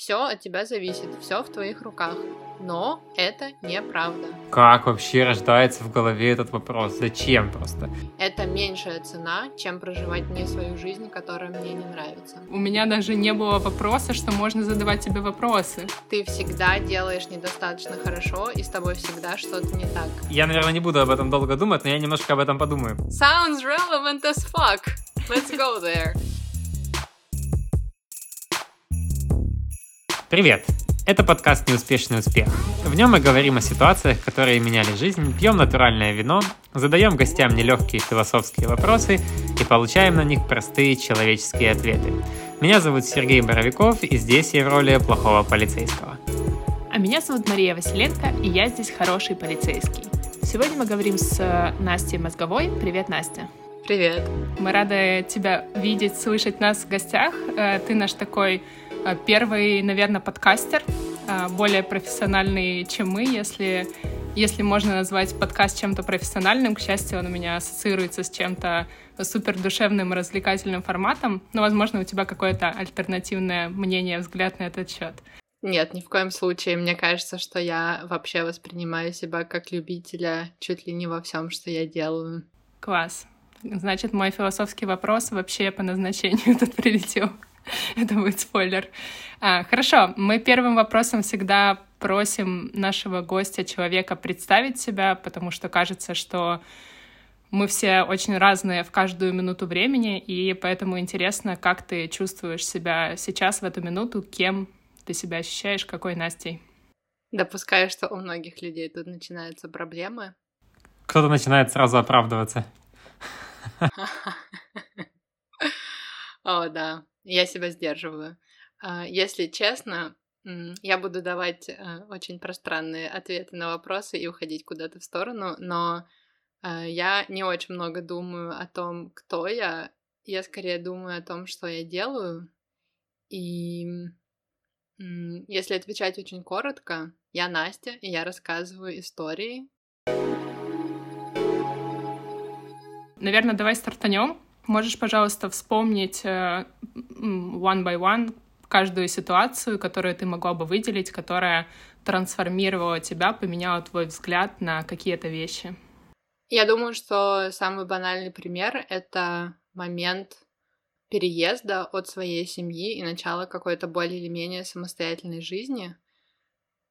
Все от тебя зависит, все в твоих руках. Но это неправда. Как вообще рождается в голове этот вопрос? Зачем просто? Это меньшая цена, чем проживать мне свою жизнь, которая мне не нравится. У меня даже не было вопроса, что можно задавать тебе вопросы. Ты всегда делаешь недостаточно хорошо, и с тобой всегда что-то не так. Я, наверное, не буду об этом долго думать, но я немножко об этом подумаю. Sounds relevant as fuck. Let's go there. Привет! Это подкаст «Неуспешный успех». В нем мы говорим о ситуациях, которые меняли жизнь, пьем натуральное вино, задаем гостям нелегкие философские вопросы и получаем на них простые человеческие ответы. Меня зовут Сергей Боровиков, и здесь я в роли плохого полицейского. А меня зовут Мария Василенко, и я здесь хороший полицейский. Сегодня мы говорим с Настей Мозговой. Привет, Настя. Привет. Мы рады тебя видеть, слышать нас в гостях. Э, ты наш такой Э, первый, наверное, подкастер, э, более профессиональный, чем мы, если, если можно назвать подкаст чем-то профессиональным. К счастью, он у меня ассоциируется с чем-то супер душевным и развлекательным форматом. Но, возможно, у тебя какое-то альтернативное мнение, взгляд на этот счет. Нет, ни в коем случае. Мне кажется, что я вообще воспринимаю себя как любителя чуть ли не во всем, что я делаю. Класс. Значит, мой философский вопрос вообще по назначению тут прилетел. Это будет спойлер. А, хорошо, мы первым вопросом всегда просим нашего гостя, человека, представить себя, потому что кажется, что мы все очень разные в каждую минуту времени, и поэтому интересно, как ты чувствуешь себя сейчас в эту минуту, кем ты себя ощущаешь, какой Настей. Допускаю, что у многих людей тут начинаются проблемы. Кто-то начинает сразу оправдываться. О, да. Я себя сдерживаю. А, если честно, я буду давать э, очень пространные ответы на вопросы и уходить куда-то в сторону, но э, я не очень много думаю о том, кто я. Я скорее думаю о том, что я делаю. И если отвечать очень коротко, я Настя, и я рассказываю истории. Наверное, давай стартанем. Можешь, пожалуйста, вспомнить э, one by one каждую ситуацию, которую ты могла бы выделить, которая трансформировала тебя, поменяла твой взгляд на какие-то вещи? Я думаю, что самый банальный пример — это момент переезда от своей семьи и начала какой-то более или менее самостоятельной жизни.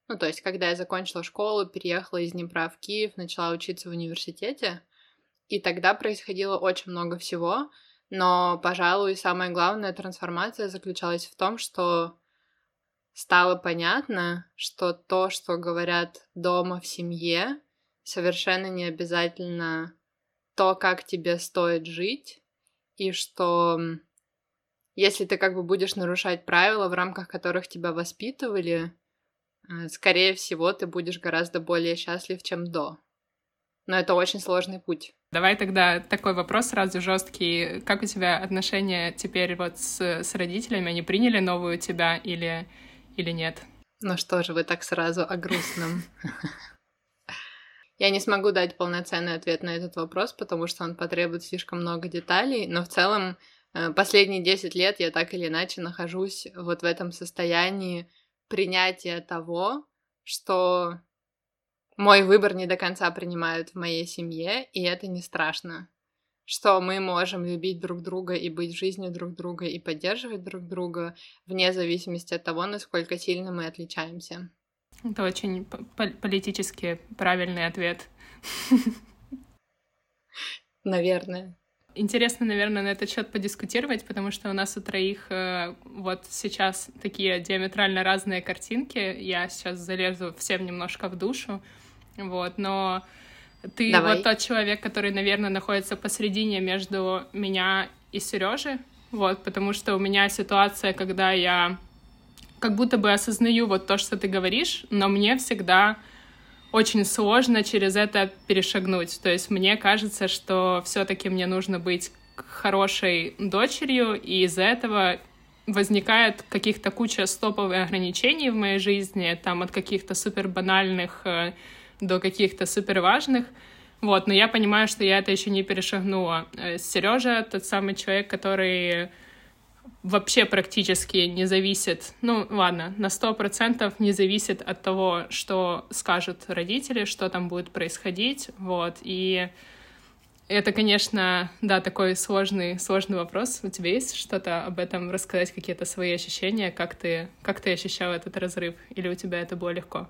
Ну, то есть, когда я закончила школу, переехала из Днепра в Киев, начала учиться в университете, и тогда происходило очень много всего, но, пожалуй, самая главная трансформация заключалась в том, что стало понятно, что то, что говорят дома в семье, совершенно не обязательно то, как тебе стоит жить, и что если ты как бы будешь нарушать правила, в рамках которых тебя воспитывали, э, скорее всего, ты будешь гораздо более счастлив, чем до. Но это очень сложный путь. Давай тогда такой вопрос сразу жесткий. Как у тебя отношения теперь вот с, с родителями? Они приняли новую тебя или, или нет? Ну что же, вы так сразу о грустном. Я не смогу дать полноценный ответ на этот вопрос, потому что он потребует слишком много деталей, но в целом э, последние 10 лет я так или иначе нахожусь вот в этом состоянии принятия того, что мой выбор не до конца принимают в моей семье, и это не страшно. Что мы можем любить друг друга и быть в жизни друг друга и поддерживать друг друга вне зависимости от того, насколько сильно мы отличаемся. Это очень политически правильный ответ. Наверное. Интересно, наверное, на этот счет подискутировать, потому что у нас у троих э, вот сейчас такие диаметрально разные картинки. Я сейчас залезу всем немножко в душу. Вот, но ты Давай. вот тот человек, который, наверное, находится посередине между меня и Сережи. Вот, потому что у меня ситуация, когда я как будто бы осознаю вот то, что ты говоришь, но мне всегда очень сложно через это перешагнуть. То есть мне кажется, что все-таки мне нужно быть хорошей дочерью, и из-за этого возникает каких-то куча стоповых ограничений в моей жизни, там от каких-то супер банальных э, до каких-то супер важных. Вот, но я понимаю, что я это еще не перешагнула. Э, Сережа тот самый человек, который вообще практически не зависит, ну ладно, на сто процентов не зависит от того, что скажут родители, что там будет происходить, вот, и это, конечно, да, такой сложный, сложный вопрос. У тебя есть что-то об этом рассказать, какие-то свои ощущения, как ты, как ты ощущал этот разрыв, или у тебя это было легко?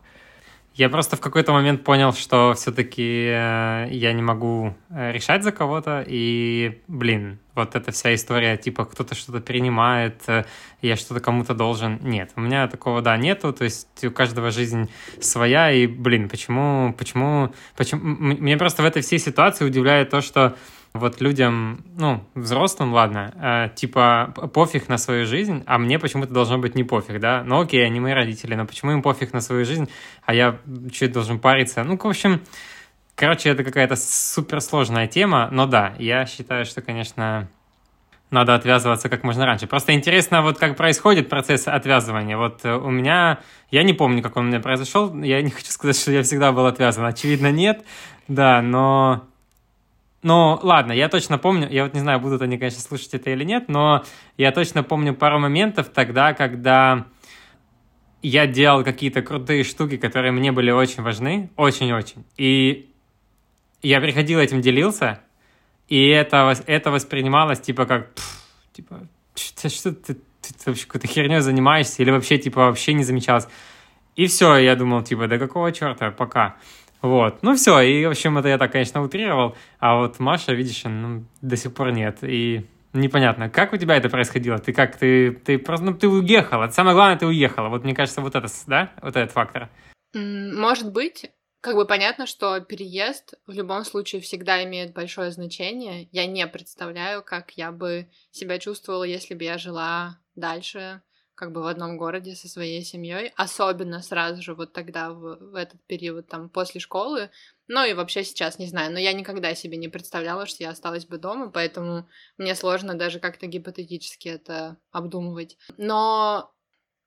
Я просто в какой-то момент понял, что все-таки э, я не могу э, решать за кого-то, и, блин, вот эта вся история, типа, кто-то что-то принимает, э, я что-то кому-то должен. Нет, у меня такого, да, нету, то есть у каждого жизнь своя, и, блин, почему, почему, почему... Мне просто в этой всей ситуации удивляет то, что вот людям, ну, взрослым, ладно, э, типа пофиг на свою жизнь, а мне почему-то должно быть не пофиг, да? Ну окей, они мои родители, но почему им пофиг на свою жизнь, а я чуть должен париться? Ну, в общем, короче, это какая-то суперсложная тема, но да, я считаю, что, конечно, надо отвязываться как можно раньше. Просто интересно, вот как происходит процесс отвязывания. Вот э, у меня, я не помню, как он у меня произошел, я не хочу сказать, что я всегда был отвязан, очевидно, нет, да, но ну, ладно, я точно помню, я вот не знаю, будут они, конечно, слушать это или нет, но я точно помню пару моментов тогда, когда я делал какие-то крутые штуки, которые мне были очень важны, очень-очень. И я приходил этим делился, и это, это воспринималось типа как, типа, что, что ты, ты, ты вообще какой-то херней занимаешься, или вообще, типа, вообще не замечалось. И все, я думал, типа, да какого черта, пока. Вот. Ну все, и, в общем, это я так, конечно, утрировал, а вот Маша, видишь, ну, до сих пор нет. И непонятно, как у тебя это происходило? Ты как, ты, ты просто, ну, ты уехала. Самое главное, ты уехала. Вот мне кажется, вот это, да, вот этот фактор. Может быть, как бы понятно, что переезд в любом случае всегда имеет большое значение. Я не представляю, как я бы себя чувствовала, если бы я жила дальше как бы в одном городе со своей семьей, особенно сразу же вот тогда, в, в этот период, там, после школы, ну и вообще сейчас, не знаю, но я никогда себе не представляла, что я осталась бы дома, поэтому мне сложно даже как-то гипотетически это обдумывать. Но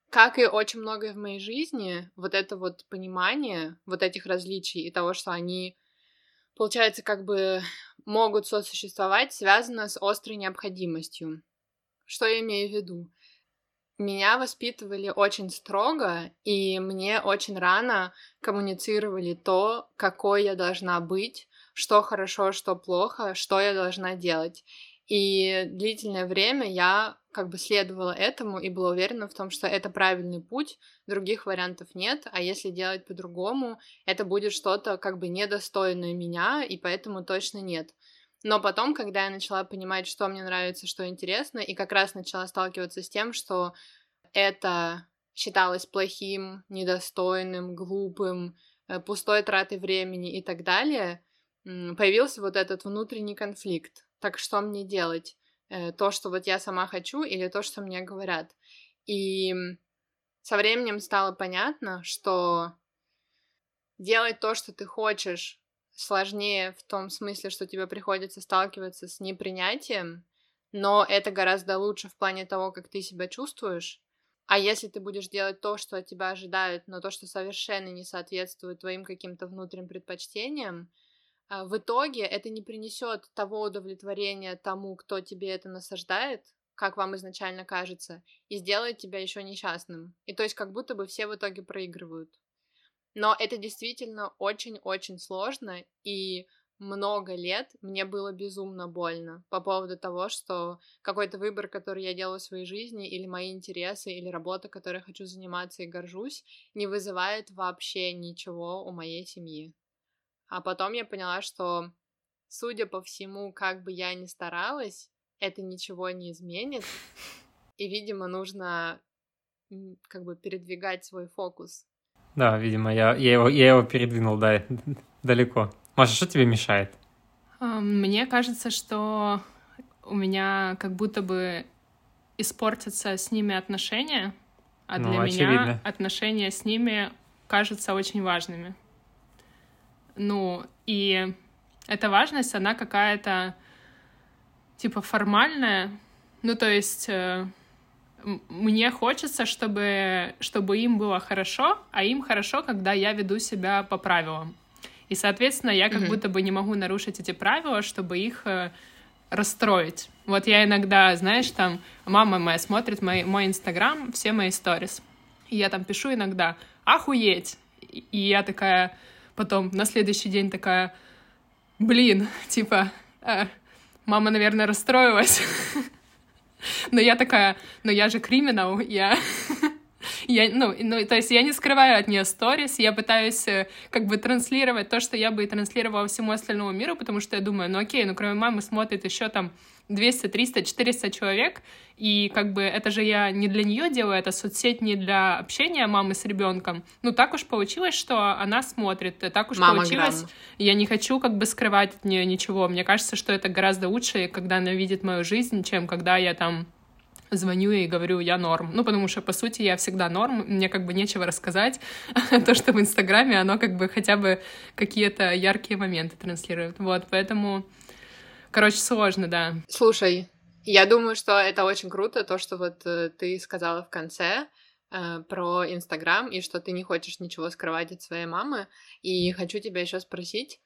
как и очень многое в моей жизни, вот это вот понимание вот этих различий и того, что они, получается, как бы могут сосуществовать, связано с острой необходимостью. Что я имею в виду? Меня воспитывали очень строго, и мне очень рано коммуницировали то, какой я должна быть, что хорошо, что плохо, что я должна делать. И длительное время я как бы следовала этому и была уверена в том, что это правильный путь, других вариантов нет, а если делать по-другому, это будет что-то как бы недостойное меня, и поэтому точно нет. Но потом, когда я начала понимать, что мне нравится, что интересно, и как раз начала сталкиваться с тем, что это считалось плохим, недостойным, глупым, э, пустой тратой времени и так далее, появился вот этот внутренний конфликт. Так что мне делать? Э, то, что вот я сама хочу, или то, что мне говорят? И со временем стало понятно, что делать то, что ты хочешь, сложнее в том смысле, что тебе приходится сталкиваться с непринятием, но это гораздо лучше в плане того, как ты себя чувствуешь. А если ты будешь делать то, что от тебя ожидают, но то, что совершенно не соответствует твоим каким-то внутренним предпочтениям, а, в итоге это не принесет того удовлетворения тому, кто тебе это насаждает, как вам изначально кажется, и сделает тебя еще несчастным. И то есть как будто бы все в итоге проигрывают. Но это действительно очень-очень сложно, и много лет мне было безумно больно по поводу того, что какой-то выбор, который я делаю в своей жизни, или мои интересы, или работа, которой я хочу заниматься и горжусь, не вызывает вообще ничего у моей семьи. А потом я поняла, что, судя по всему, как бы я ни старалась, это ничего не изменит. И, видимо, нужно как бы передвигать свой фокус да, видимо, я, я, его, я его передвинул, да, далеко. Маша, что тебе мешает? Мне кажется, что у меня как будто бы испортятся с ними отношения, а ну, для очевидно. меня отношения с ними кажутся очень важными. Ну, и эта важность, она какая-то типа формальная, ну, то есть э, мне хочется, чтобы, чтобы им было хорошо, а им хорошо, когда я веду себя по правилам. И, соответственно, я как mm-hmm. будто бы не могу нарушить эти правила, чтобы их э, расстроить. Вот я иногда, знаешь, там мама моя смотрит мой, мой инстаграм, все мои сторис. И я там пишу иногда «Охуеть!» И я такая потом на следующий день такая «Блин, типа, э, мама, наверное, расстроилась». Но я такая, но я же криминал, я я, ну, ну, то есть я не скрываю от нее сторис, я пытаюсь э, как бы транслировать то, что я бы и транслировала всему остальному миру, потому что я думаю, ну окей, ну кроме мамы смотрит еще там 200, 300, 400 человек, и как бы это же я не для нее делаю, это соцсеть не для общения мамы с ребенком. Ну так уж получилось, что она смотрит, так уж Мама получилось. Грамм. Я не хочу как бы скрывать от нее ничего. Мне кажется, что это гораздо лучше, когда она видит мою жизнь, чем когда я там звоню и говорю, я норм. Ну, потому что, по сути, я всегда норм, мне как бы нечего рассказать. То, что в Инстаграме, оно как бы хотя бы какие-то яркие моменты транслирует. Вот, поэтому, короче, сложно, да. Слушай, я думаю, что это очень круто, то, что вот э, ты сказала в конце, э, про Инстаграм и что ты не хочешь ничего скрывать от своей мамы. И хочу тебя еще спросить,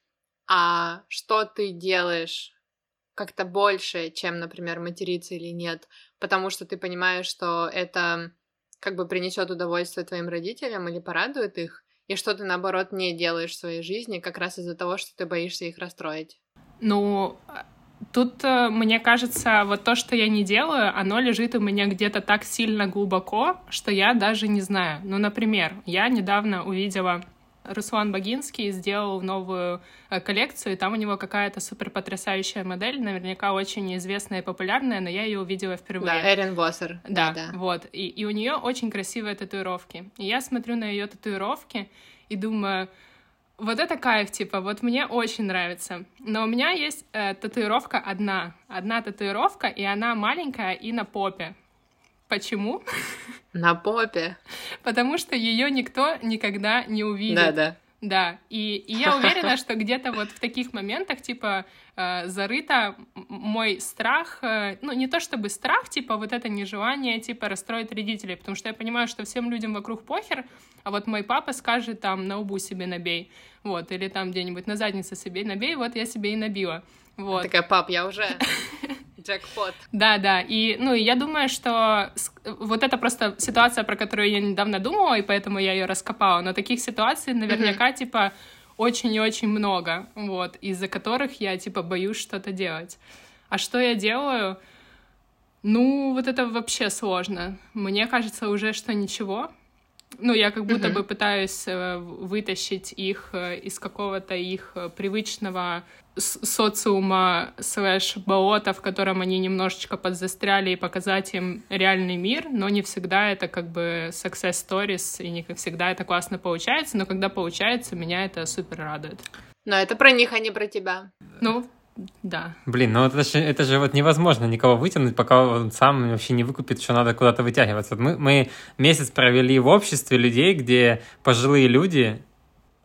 а что ты делаешь как-то больше, чем, например, материться или нет, потому что ты понимаешь, что это как бы принесет удовольствие твоим родителям или порадует их, и что ты, наоборот, не делаешь в своей жизни как раз из-за того, что ты боишься их расстроить? Ну, тут, э, мне кажется, вот то, что я не делаю, оно лежит у меня где-то так сильно глубоко, что я даже не знаю. Ну, например, я недавно увидела Руслан Богинский сделал новую э, коллекцию, и там у него какая-то супер потрясающая модель, наверняка очень известная и популярная, но я ее увидела впервые. Да, Эрин Воссер. Да, да, да. вот. И, и у нее очень красивые татуировки. И я смотрю на ее татуировки и думаю, вот это кайф, типа, вот мне очень нравится. Но у меня есть э, татуировка одна. Одна татуировка, и она маленькая и на попе. Почему? На попе. Потому что ее никто никогда не увидит. Да, да. Да, и, и я уверена, что где-то вот в таких моментах, типа, э, зарыто мой страх, э, ну, не то чтобы страх, типа, вот это нежелание, типа, расстроить родителей, потому что я понимаю, что всем людям вокруг похер, а вот мой папа скажет, там, на убу себе набей, вот, или там где-нибудь на заднице себе набей, вот я себе и набила. Вот. Такая, пап, я уже джекпот. Да, да. И, ну, я думаю, что вот это просто ситуация, про которую я недавно думала, и поэтому я ее раскопала. Но таких ситуаций наверняка, mm-hmm. типа, очень и очень много, вот, из-за которых я, типа, боюсь что-то делать. А что я делаю? Ну, вот это вообще сложно. Мне кажется уже, что ничего. Ну, я как будто mm-hmm. бы пытаюсь э, вытащить их э, из какого-то их э, привычного социума слэш болота, в котором они немножечко подзастряли, и показать им реальный мир, но не всегда это как бы success stories, и не всегда это классно получается, но когда получается, меня это супер радует. Но это про них, а не про тебя. Ну, да. Блин, ну это же, это же вот невозможно никого вытянуть, пока он сам вообще не выкупит, что надо куда-то вытягиваться. Мы, мы месяц провели в обществе людей, где пожилые люди,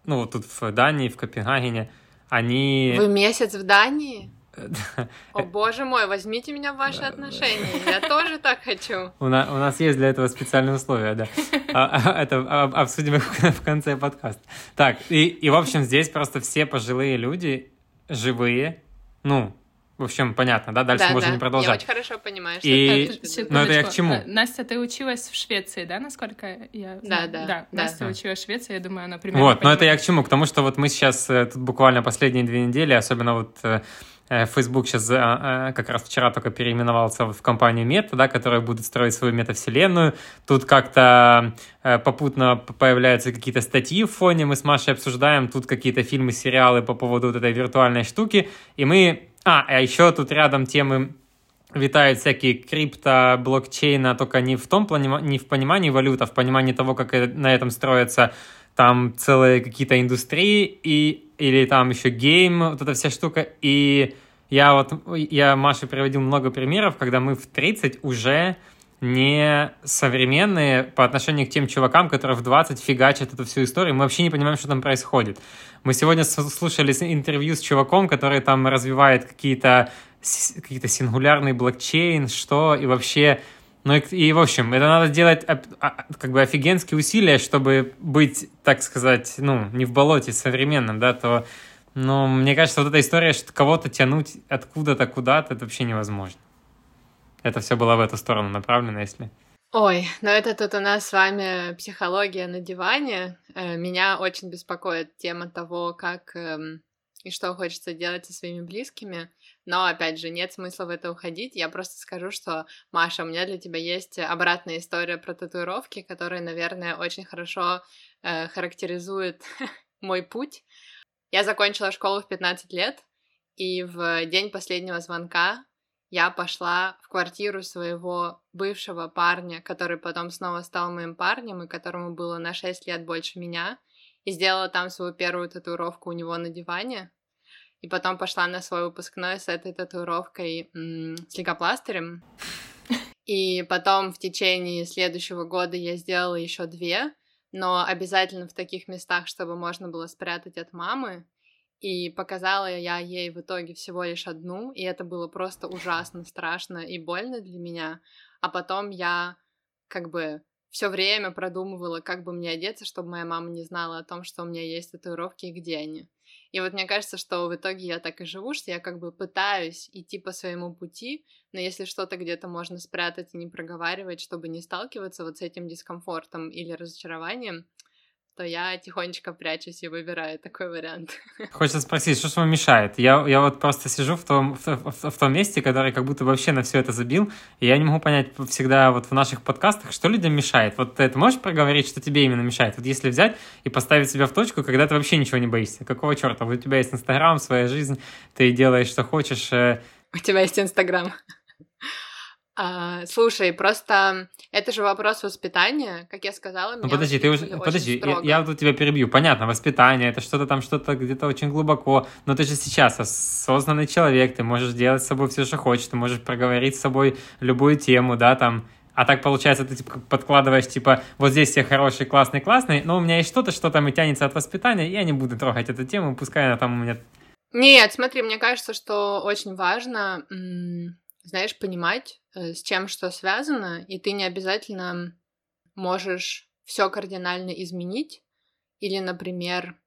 ну вот тут в Дании, в Копенгагене, они... Вы месяц в Дании? О боже мой, возьмите меня в ваши отношения, я тоже так хочу. У нас, у нас есть для этого специальные условия, да. А, а, это обсудим в конце подкаста. Так, и, и в общем здесь просто все пожилые люди живые, ну, в общем, понятно, да? Дальше да, можно да. не продолжать. Я очень хорошо понимаю, что и... это... Ну, это я к чему? Э, Настя, ты училась в Швеции, да, насколько я Да, да. Да, Настя да. училась в Швеции, я думаю, она примерно Вот, но это я к чему? К тому, что вот мы сейчас, э, тут буквально последние две недели, особенно вот э, Facebook сейчас как раз вчера только переименовался в компанию Мета, да, которая будет строить свою метавселенную. Тут как-то попутно появляются какие-то статьи в фоне, мы с Машей обсуждаем тут какие-то фильмы, сериалы по поводу вот этой виртуальной штуки, и мы а, а еще тут рядом темы витают всякие крипто, блокчейна, только не в том плане, не в понимании валют, а в понимании того, как на этом строятся там целые какие-то индустрии, и, или там еще гейм, вот эта вся штука. И я вот, я Маше приводил много примеров, когда мы в 30 уже не современные по отношению к тем чувакам, которые в 20 фигачат эту всю историю. Мы вообще не понимаем, что там происходит. Мы сегодня слушали интервью с чуваком, который там развивает какие-то какие-то сингулярный блокчейн, что и вообще... Ну и, и в общем, это надо делать а, как бы офигенские усилия, чтобы быть, так сказать, ну, не в болоте современным, да, то Ну, мне кажется, вот эта история, что кого-то тянуть откуда-то куда-то, это вообще невозможно. Это все было в эту сторону направлено, если... Ой, но это тут у нас с вами психология на диване. Э, меня очень беспокоит тема того, как эм, и что хочется делать со своими близкими. Но, опять же, нет смысла в это уходить. Я просто скажу, что, Маша, у меня для тебя есть обратная история про татуировки, которая, наверное, очень хорошо э, характеризует мой путь. Я закончила школу в 15 лет, и в день последнего звонка я пошла в квартиру своего бывшего парня, который потом снова стал моим парнем и которому было на 6 лет больше меня, и сделала там свою первую татуировку у него на диване. И потом пошла на свой выпускной с этой татуировкой м- с лейкопластырем. И потом в течение следующего года я сделала еще две, но обязательно в таких местах, чтобы можно было спрятать от мамы. И показала я ей в итоге всего лишь одну, и это было просто ужасно страшно и больно для меня. А потом я как бы все время продумывала, как бы мне одеться, чтобы моя мама не знала о том, что у меня есть татуировки и где они. И вот мне кажется, что в итоге я так и живу, что я как бы пытаюсь идти по своему пути, но если что-то где-то можно спрятать и не проговаривать, чтобы не сталкиваться вот с этим дискомфортом или разочарованием, то я тихонечко прячусь и выбираю такой вариант. Хочется спросить, что же вам мешает? Я, я вот просто сижу в том, в, в, в том месте, который как будто вообще на все это забил, и я не могу понять всегда вот в наших подкастах, что людям мешает. Вот ты можешь проговорить, что тебе именно мешает? Вот если взять и поставить себя в точку, когда ты вообще ничего не боишься, какого черта? Вот у тебя есть Инстаграм, своя жизнь, ты делаешь, что хочешь. Э. У тебя есть Инстаграм. А, слушай, просто это же вопрос воспитания, как я сказала. Ну подожди, ты уже, подожди, я, я тут тебя перебью. Понятно, воспитание, это что-то там, что-то где-то очень глубоко. Но ты же сейчас осознанный человек, ты можешь делать с собой все, что хочешь, ты можешь проговорить с собой любую тему, да, там. А так получается, ты типа подкладываешь, типа, вот здесь все хороший, классный, классный, но у меня есть что-то, что там и тянется от воспитания, и я не буду трогать эту тему, пускай она там у меня... Нет, смотри, мне кажется, что очень важно знаешь, понимать, с чем что связано, и ты не обязательно можешь все кардинально изменить. Или, например,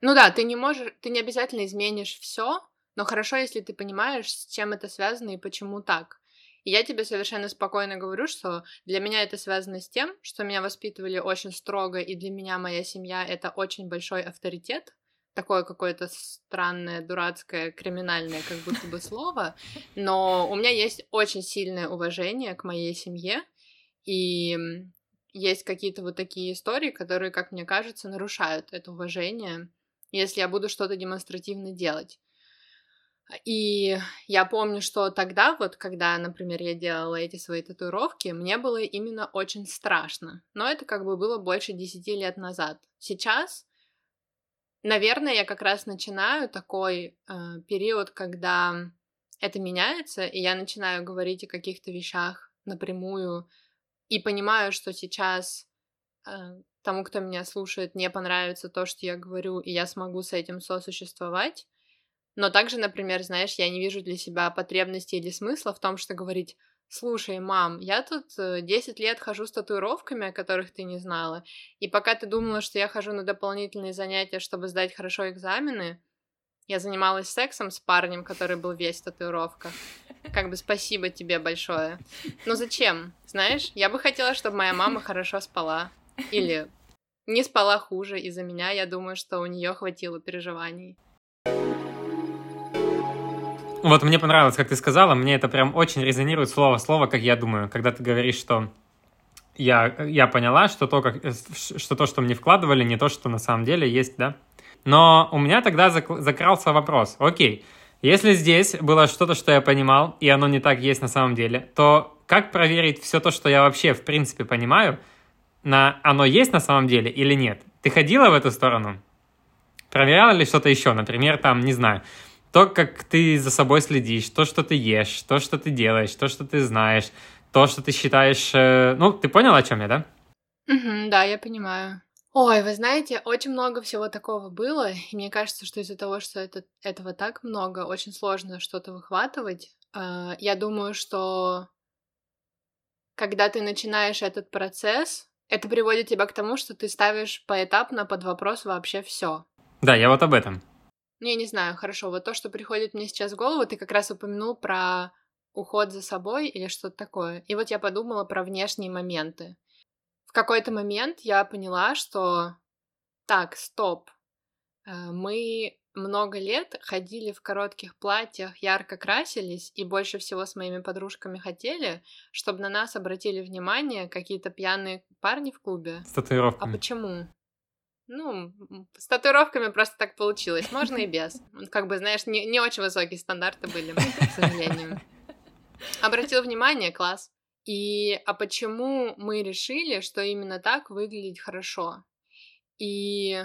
ну да, ты не можешь, ты не обязательно изменишь все, но хорошо, если ты понимаешь, с чем это связано и почему так. И я тебе совершенно спокойно говорю, что для меня это связано с тем, что меня воспитывали очень строго, и для меня моя семья — это очень большой авторитет, такое какое-то странное, дурацкое, криминальное как будто бы слово, но у меня есть очень сильное уважение к моей семье, и есть какие-то вот такие истории, которые, как мне кажется, нарушают это уважение, если я буду что-то демонстративно делать. И я помню, что тогда, вот когда, например, я делала эти свои татуировки, мне было именно очень страшно. Но это как бы было больше десяти лет назад. Сейчас Наверное, я как раз начинаю такой э, период, когда это меняется, и я начинаю говорить о каких-то вещах напрямую, и понимаю, что сейчас э, тому, кто меня слушает, не понравится то, что я говорю, и я смогу с этим сосуществовать. Но также, например, знаешь, я не вижу для себя потребности или смысла в том, что говорить Слушай, мам, я тут 10 э, лет хожу с татуировками, о которых ты не знала, и пока ты думала, что я хожу на дополнительные занятия, чтобы сдать хорошо экзамены, я занималась сексом с парнем, который был весь в татуировках. Как бы спасибо тебе большое. Но зачем? Знаешь, я бы хотела, чтобы моя мама хорошо спала. Или не спала хуже из-за меня. Я думаю, что у нее хватило переживаний. Вот мне понравилось, как ты сказала, мне это прям очень резонирует слово в слово, как я думаю, когда ты говоришь, что я, я поняла, что то, как, что то, что мне вкладывали, не то, что на самом деле есть, да. Но у меня тогда закрался вопрос, окей, если здесь было что-то, что я понимал, и оно не так есть на самом деле, то как проверить все то, что я вообще в принципе понимаю, на оно есть на самом деле или нет? Ты ходила в эту сторону? Проверяла ли что-то еще? Например, там, не знаю, то, как ты за собой следишь, то, что ты ешь, то, что ты делаешь, то, что ты знаешь, то, что ты считаешь... Э, ну, ты понял, о чем я, да? Угу, да, я понимаю. Ой, вы знаете, очень много всего такого было, и мне кажется, что из-за того, что это, этого так много, очень сложно что-то выхватывать. А, я думаю, что когда ты начинаешь этот процесс, это приводит тебя к тому, что ты ставишь поэтапно под вопрос вообще все. Да, я вот об этом. Ну, я не знаю, хорошо, вот то, что приходит мне сейчас в голову, ты как раз упомянул про уход за собой или что-то такое. И вот я подумала про внешние моменты. В какой-то момент я поняла, что так, стоп, э, мы много лет ходили в коротких платьях, ярко красились, и больше всего с моими подружками хотели, чтобы на нас обратили внимание какие-то пьяные парни в клубе. С татуировками. А почему? Ну, с татуировками просто так получилось. Можно и без. Как бы, знаешь, не, не очень высокие стандарты были, к сожалению. Обратил внимание, класс. И а почему мы решили, что именно так выглядит хорошо? И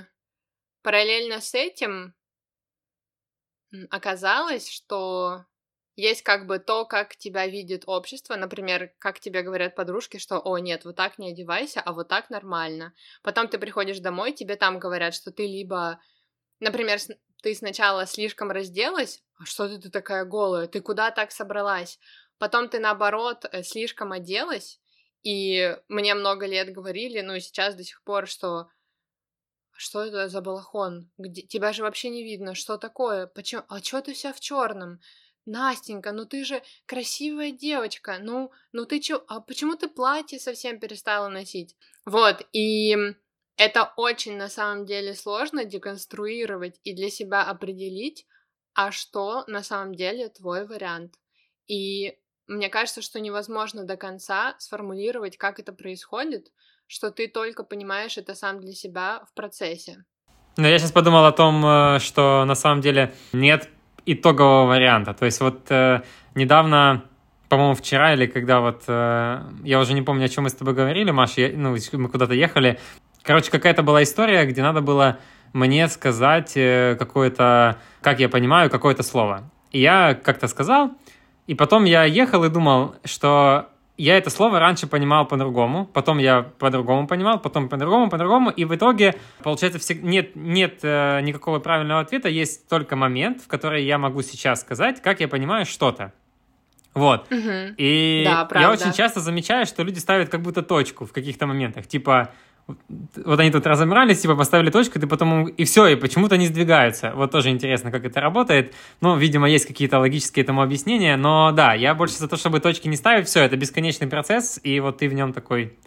параллельно с этим оказалось, что есть как бы то, как тебя видит общество, например, как тебе говорят подружки, что, о, нет, вот так не одевайся, а вот так нормально. Потом ты приходишь домой, тебе там говорят, что ты либо, например, ты сначала слишком разделась, а что ты, ты такая голая, ты куда так собралась? Потом ты, наоборот, э, слишком оделась, и мне много лет говорили, ну и сейчас до сих пор, что что это за балахон? Где... Тебя же вообще не видно. Что такое? Почему? А что ты вся в черном? Настенька, ну ты же красивая девочка. Ну, ну ты чё? А почему ты платье совсем перестала носить? Вот, и это очень на самом деле сложно деконструировать и для себя определить, а что на самом деле твой вариант. И мне кажется, что невозможно до конца сформулировать, как это происходит, что ты только понимаешь это сам для себя в процессе. Ну, я сейчас подумал о том, э, что на самом деле нет итогового варианта. То есть вот э, недавно, по-моему, вчера или когда вот, э, я уже не помню, о чем мы с тобой говорили, Маша, я, ну, мы куда-то ехали. Короче, какая-то была история, где надо было мне сказать э, какое-то, как я понимаю, какое-то слово. И я как-то сказал, и потом я ехал и думал, что я это слово раньше понимал по-другому, потом я по-другому понимал, потом по-другому, по-другому, и в итоге, получается, все... нет, нет э, никакого правильного ответа, есть только момент, в который я могу сейчас сказать, как я понимаю что-то. Вот. Угу. И да, я очень часто замечаю, что люди ставят как будто точку в каких-то моментах. Типа, вот они тут разобрались, типа поставили точку, и потом и все, и почему-то не сдвигаются. Вот тоже интересно, как это работает. Ну, видимо, есть какие-то логические этому объяснения, но да, я больше за то, чтобы точки не ставить, все, это бесконечный процесс, и вот ты в нем такой,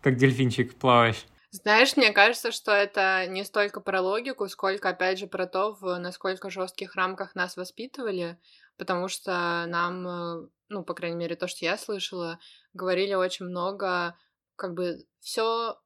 как дельфинчик, плаваешь. Знаешь, мне кажется, что это не столько про логику, сколько, опять же, про то, в насколько жестких рамках нас воспитывали, потому что нам, э, ну, по крайней мере, то, что я слышала, говорили очень много, как бы все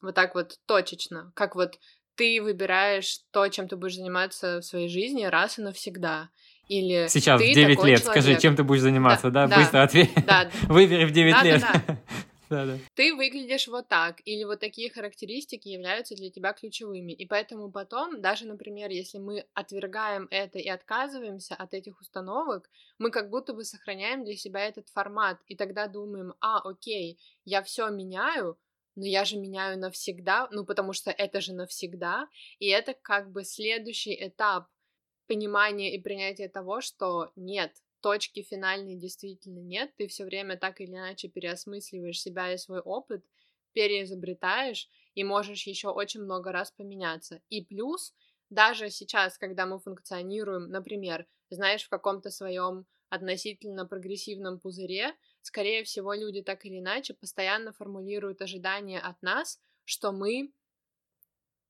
вот так вот точечно, как вот ты выбираешь то, чем ты будешь заниматься в своей жизни раз и навсегда. Или Сейчас, ты в 9 лет, человек. скажи, чем ты будешь заниматься, да? да? да? Быстро ответь. Да. Выбери в 9 да, лет. Да, да. Да, да. Ты выглядишь вот так, или вот такие характеристики являются для тебя ключевыми. И поэтому потом, даже, например, если мы отвергаем это и отказываемся от этих установок, мы как будто бы сохраняем для себя этот формат, и тогда думаем, а, окей, я все меняю, но я же меняю навсегда, ну потому что это же навсегда, и это как бы следующий этап понимания и принятия того, что нет, точки финальной действительно нет, ты все время так или иначе переосмысливаешь себя и свой опыт, переизобретаешь и можешь еще очень много раз поменяться. И плюс, даже сейчас, когда мы функционируем, например, знаешь, в каком-то своем относительно прогрессивном пузыре, скорее всего, люди так или иначе постоянно формулируют ожидания от нас, что мы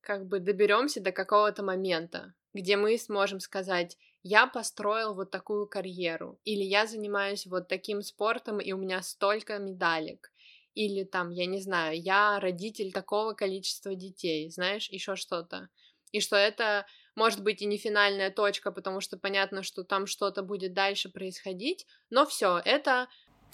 как бы доберемся до какого-то момента, где мы сможем сказать, я построил вот такую карьеру, или я занимаюсь вот таким спортом, и у меня столько медалек, или там, я не знаю, я родитель такого количества детей, знаешь, еще что-то. И что это может быть и не финальная точка, потому что понятно, что там что-то будет дальше происходить, но все, это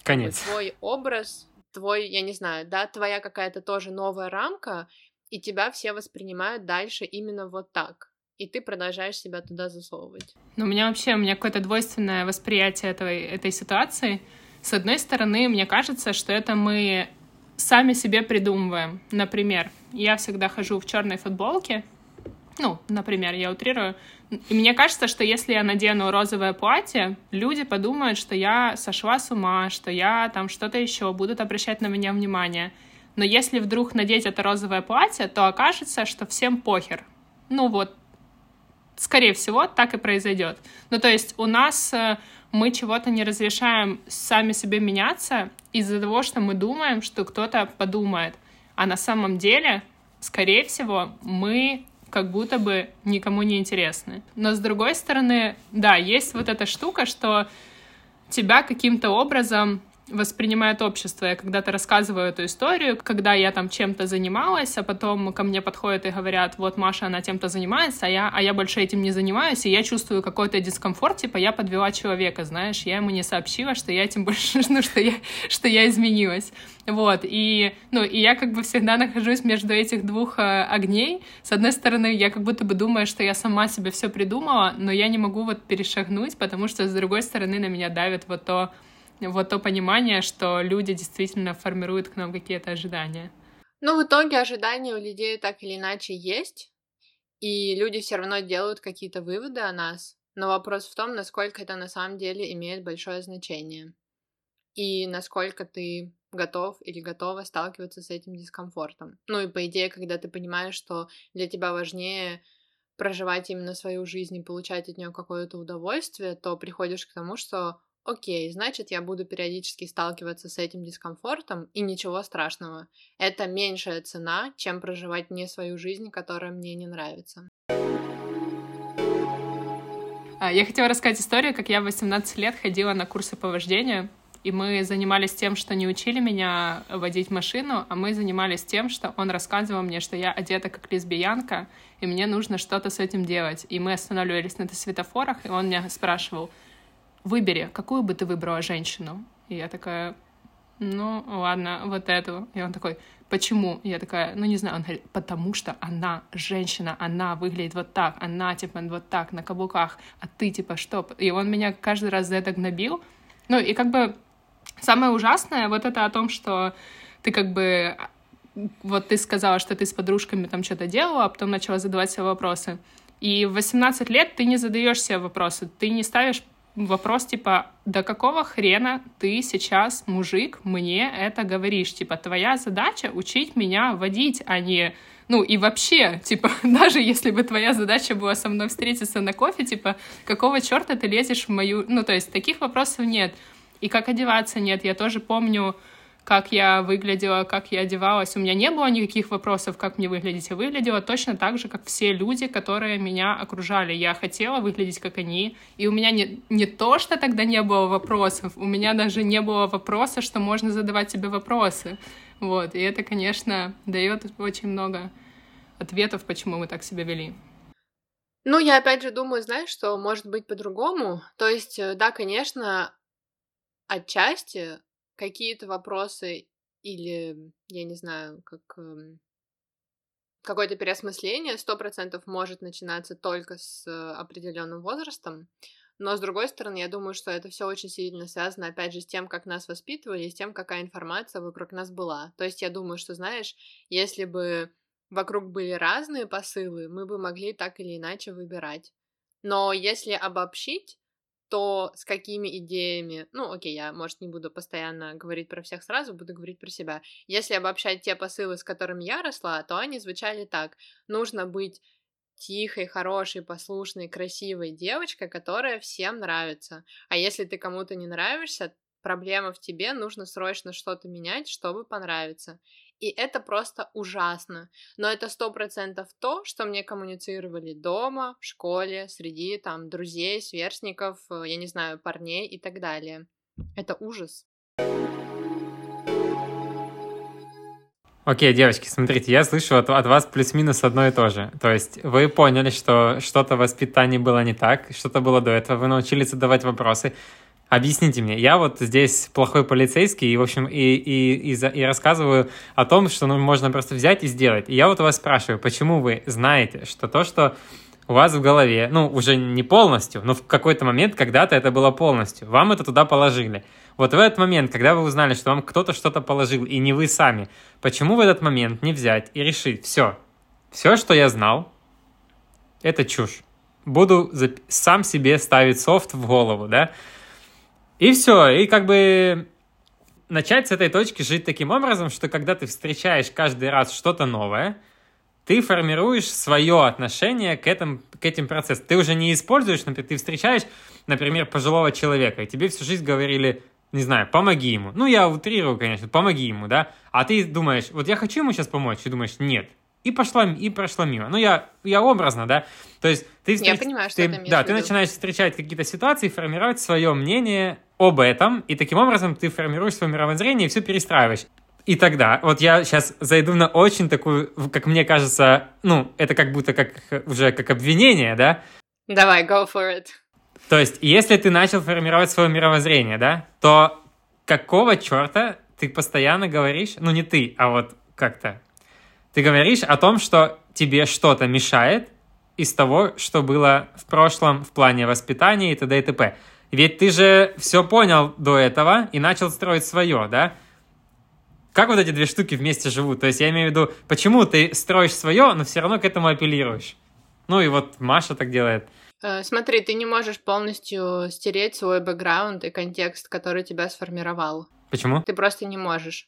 Конец. твой образ, твой, я не знаю, да, твоя какая-то тоже новая рамка, и тебя все воспринимают дальше именно вот так. И ты продолжаешь себя туда засовывать. Ну, у меня вообще, у меня какое-то двойственное восприятие этой, этой ситуации. С одной стороны, мне кажется, что это мы сами себе придумываем. Например, я всегда хожу в черной футболке, ну, например, я утрирую. И мне кажется, что если я надену розовое платье, люди подумают, что я сошла с ума, что я там что-то еще, будут обращать на меня внимание. Но если вдруг надеть это розовое платье, то окажется, что всем похер. Ну вот, скорее всего, так и произойдет. Ну, то есть у нас э, мы чего-то не разрешаем сами себе меняться из-за того, что мы думаем, что кто-то подумает. А на самом деле, скорее всего, мы как будто бы никому не интересны. Но с другой стороны, да, есть вот эта штука, что тебя каким-то образом воспринимает общество. Я когда-то рассказываю эту историю, когда я там чем-то занималась, а потом ко мне подходят и говорят, вот Маша, она тем-то занимается, а я, а я больше этим не занимаюсь, и я чувствую какой-то дискомфорт, типа я подвела человека, знаешь, я ему не сообщила, что я этим больше, ну, что я, что я изменилась. Вот, и, ну, и я как бы всегда нахожусь между этих двух э, огней. С одной стороны, я как будто бы думаю, что я сама себе все придумала, но я не могу вот перешагнуть, потому что с другой стороны на меня давит вот то, вот то понимание, что люди действительно формируют к нам какие-то ожидания. Ну, в итоге ожидания у людей так или иначе есть, и люди все равно делают какие-то выводы о нас. Но вопрос в том, насколько это на самом деле имеет большое значение. И насколько ты готов или готова сталкиваться с этим дискомфортом. Ну и по идее, когда ты понимаешь, что для тебя важнее проживать именно свою жизнь и получать от нее какое-то удовольствие, то приходишь к тому, что окей, значит, я буду периодически сталкиваться с этим дискомфортом, и ничего страшного. Это меньшая цена, чем проживать не свою жизнь, которая мне не нравится. А, я хотела рассказать историю, как я в 18 лет ходила на курсы по вождению, и мы занимались тем, что не учили меня водить машину, а мы занимались тем, что он рассказывал мне, что я одета как лесбиянка, и мне нужно что-то с этим делать. И мы останавливались на светофорах, и он меня спрашивал, выбери, какую бы ты выбрала женщину? И я такая, ну, ладно, вот эту. И он такой, почему? И я такая, ну, не знаю. Он говорит, потому что она женщина, она выглядит вот так, она, типа, вот так, на каблуках, а ты, типа, что? И он меня каждый раз за это гнобил. Ну, и как бы самое ужасное вот это о том, что ты как бы вот ты сказала, что ты с подружками там что-то делала, а потом начала задавать себе вопросы. И в 18 лет ты не задаешь себе вопросы, ты не ставишь вопрос типа, до какого хрена ты сейчас, мужик, мне это говоришь? Типа, твоя задача учить меня водить, а не ну и вообще, типа, даже если бы твоя задача была со мной встретиться на кофе, типа, какого черта ты лезешь в мою... Ну, то есть таких вопросов нет. И как одеваться нет. Я тоже помню, как я выглядела, как я одевалась. У меня не было никаких вопросов, как мне выглядеть. Я выглядела точно так же, как все люди, которые меня окружали. Я хотела выглядеть, как они. И у меня не, не то, что тогда не было вопросов, у меня даже не было вопроса, что можно задавать себе вопросы. Вот. И это, конечно, дает очень много ответов, почему мы так себя вели. Ну, я опять же думаю, знаешь, что может быть по-другому. То есть, э, да, конечно, отчасти какие-то вопросы или, я не знаю, как эм, какое-то переосмысление сто процентов может начинаться только с определенным возрастом. Но с другой стороны, я думаю, что это все очень сильно связано, опять же, с тем, как нас воспитывали, и с тем, какая информация вокруг нас была. То есть я думаю, что, знаешь, если бы вокруг были разные посылы, мы бы могли так или иначе выбирать. Но если обобщить, то с какими идеями, ну, окей, я, может, не буду постоянно говорить про всех сразу, буду говорить про себя. Если обобщать те посылы, с которыми я росла, то они звучали так. Нужно быть тихой, хорошей, послушной, красивой девочкой, которая всем нравится. А если ты кому-то не нравишься, проблема в тебе, нужно срочно что-то менять, чтобы понравиться. И это просто ужасно. Но это сто процентов то, что мне коммуницировали дома, в школе, среди там друзей, сверстников, э, я не знаю, парней и так далее. Это ужас. Окей, девочки, смотрите, я слышу от, от вас плюс-минус одно и то же. То есть вы поняли, что что-то в воспитании было не так, что-то было до этого, вы научились задавать вопросы. Объясните мне, я вот здесь плохой полицейский, и, в общем, и, и, и, за, и рассказываю о том, что ну, можно просто взять и сделать. И я вот у вас спрашиваю, почему вы знаете, что то, что у вас в голове, ну, уже не полностью, но в какой-то момент когда-то это было полностью, вам это туда положили. Вот в этот момент, когда вы узнали, что вам кто-то что-то положил, и не вы сами, почему в этот момент не взять и решить, все, все, что я знал, это чушь. Буду сам себе ставить софт в голову, да, и все, и как бы начать с этой точки жить таким образом, что когда ты встречаешь каждый раз что-то новое, ты формируешь свое отношение к, этому, к этим процессам. Ты уже не используешь, например, ты встречаешь, например, пожилого человека, и тебе всю жизнь говорили, не знаю, помоги ему. Ну, я утрирую, конечно, помоги ему, да? А ты думаешь, вот я хочу ему сейчас помочь, и думаешь, нет. И пошла, и прошла мимо. Ну, я, я образно, да? То есть ты... Встреч... Я понимаю, что ты, ты Да, ты начинаешь встречать какие-то ситуации, формировать свое мнение об этом, и таким образом ты формируешь свое мировоззрение и все перестраиваешь. И тогда, вот я сейчас зайду на очень такую, как мне кажется, ну, это как будто как уже как обвинение, да? Давай, go for it. То есть, если ты начал формировать свое мировоззрение, да, то какого черта ты постоянно говоришь, ну не ты, а вот как-то, ты говоришь о том, что тебе что-то мешает из того, что было в прошлом в плане воспитания и т.д. и т.п. Ведь ты же все понял до этого и начал строить свое, да? Как вот эти две штуки вместе живут? То есть я имею в виду, почему ты строишь свое, но все равно к этому апеллируешь? Ну и вот Маша так делает. Э, смотри, ты не можешь полностью стереть свой бэкграунд и контекст, который тебя сформировал. Почему? Ты просто не можешь.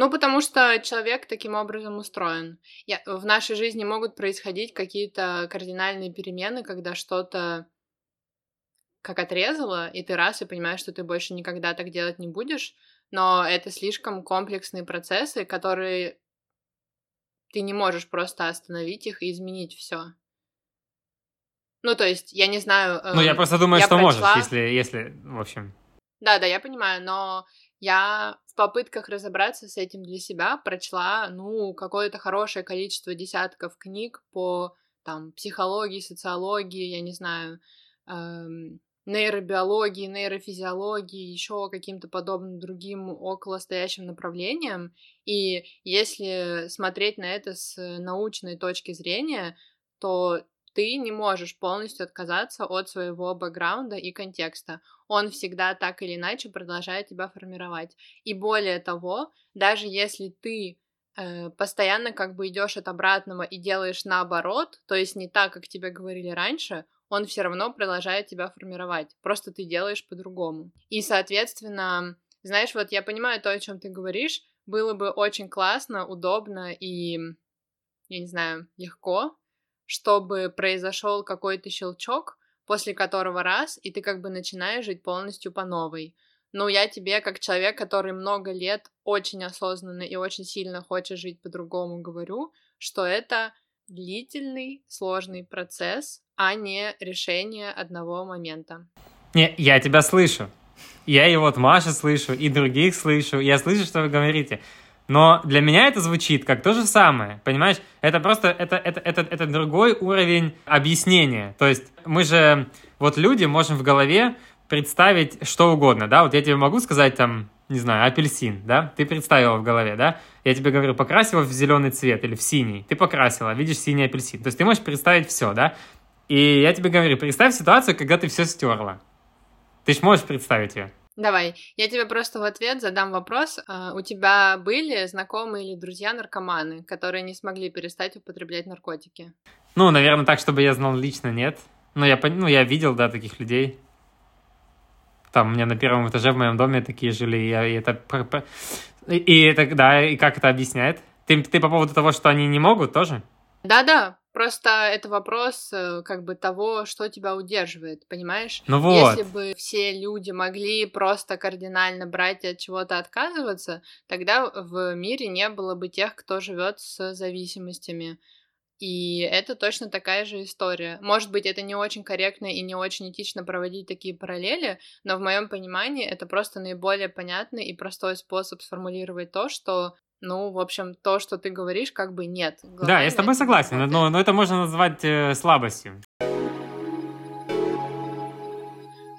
Ну, потому что человек таким образом устроен. Я, в нашей жизни могут происходить какие-то кардинальные перемены, когда что-то как отрезало, и ты раз и понимаешь, что ты больше никогда так делать не будешь, но это слишком комплексные процессы, которые ты не можешь просто остановить их и изменить все. Ну, то есть, я не знаю... ну, я эм, просто думаю, я что прочла... можешь, если, если, в общем... Да, да, я понимаю, но я в попытках разобраться с этим для себя прочла, ну, какое-то хорошее количество десятков книг по, там, психологии, социологии, я не знаю, эм, нейробиологии, нейрофизиологии, еще каким-то подобным другим околостоящим направлениям. И если смотреть на это с научной точки зрения, то ты не можешь полностью отказаться от своего бэкграунда и контекста. Он всегда так или иначе продолжает тебя формировать. И более того, даже если ты э, постоянно как бы идешь от обратного и делаешь наоборот, то есть не так, как тебе говорили раньше, он все равно продолжает тебя формировать. Просто ты делаешь по-другому. И, соответственно, знаешь, вот я понимаю то, о чем ты говоришь. Было бы очень классно, удобно и, я не знаю, легко, чтобы произошел какой-то щелчок, после которого раз, и ты как бы начинаешь жить полностью по новой. Но я тебе, как человек, который много лет очень осознанно и очень сильно хочет жить по-другому, говорю, что это длительный, сложный процесс, а не решение одного момента. Не, я тебя слышу. Я и вот Маша слышу, и других слышу. Я слышу, что вы говорите. Но для меня это звучит как то же самое, понимаешь? Это просто, это, это, это, это другой уровень объяснения. То есть мы же, вот люди, можем в голове представить что угодно, да? Вот я тебе могу сказать там, не знаю, апельсин, да, ты представила в голове, да, я тебе говорю, покрась его в зеленый цвет или в синий, ты покрасила, видишь синий апельсин, то есть ты можешь представить все, да, и я тебе говорю, представь ситуацию, когда ты все стерла, ты же можешь представить ее. Давай, я тебе просто в ответ задам вопрос. А, у тебя были знакомые или друзья наркоманы, которые не смогли перестать употреблять наркотики? Ну, наверное, так, чтобы я знал лично, нет. Но я, ну, я видел, да, таких людей. Там у меня на первом этаже в моем доме такие жили, и, я, и это... И это, да, и как это объясняет? Ты, ты по поводу того, что они не могут тоже? Да-да, просто это вопрос э, как бы того, что тебя удерживает, понимаешь? Ну вот. Если бы все люди могли просто кардинально брать и от чего-то отказываться, тогда в мире не было бы тех, кто живет с зависимостями. И это точно такая же история. Может быть, это не очень корректно и не очень этично проводить такие параллели, но в моем понимании это просто наиболее понятный и простой способ сформулировать то, что ну, в общем, то, что ты говоришь, как бы нет. Глобально да, я с тобой согласен, но, но это можно назвать э, слабостью.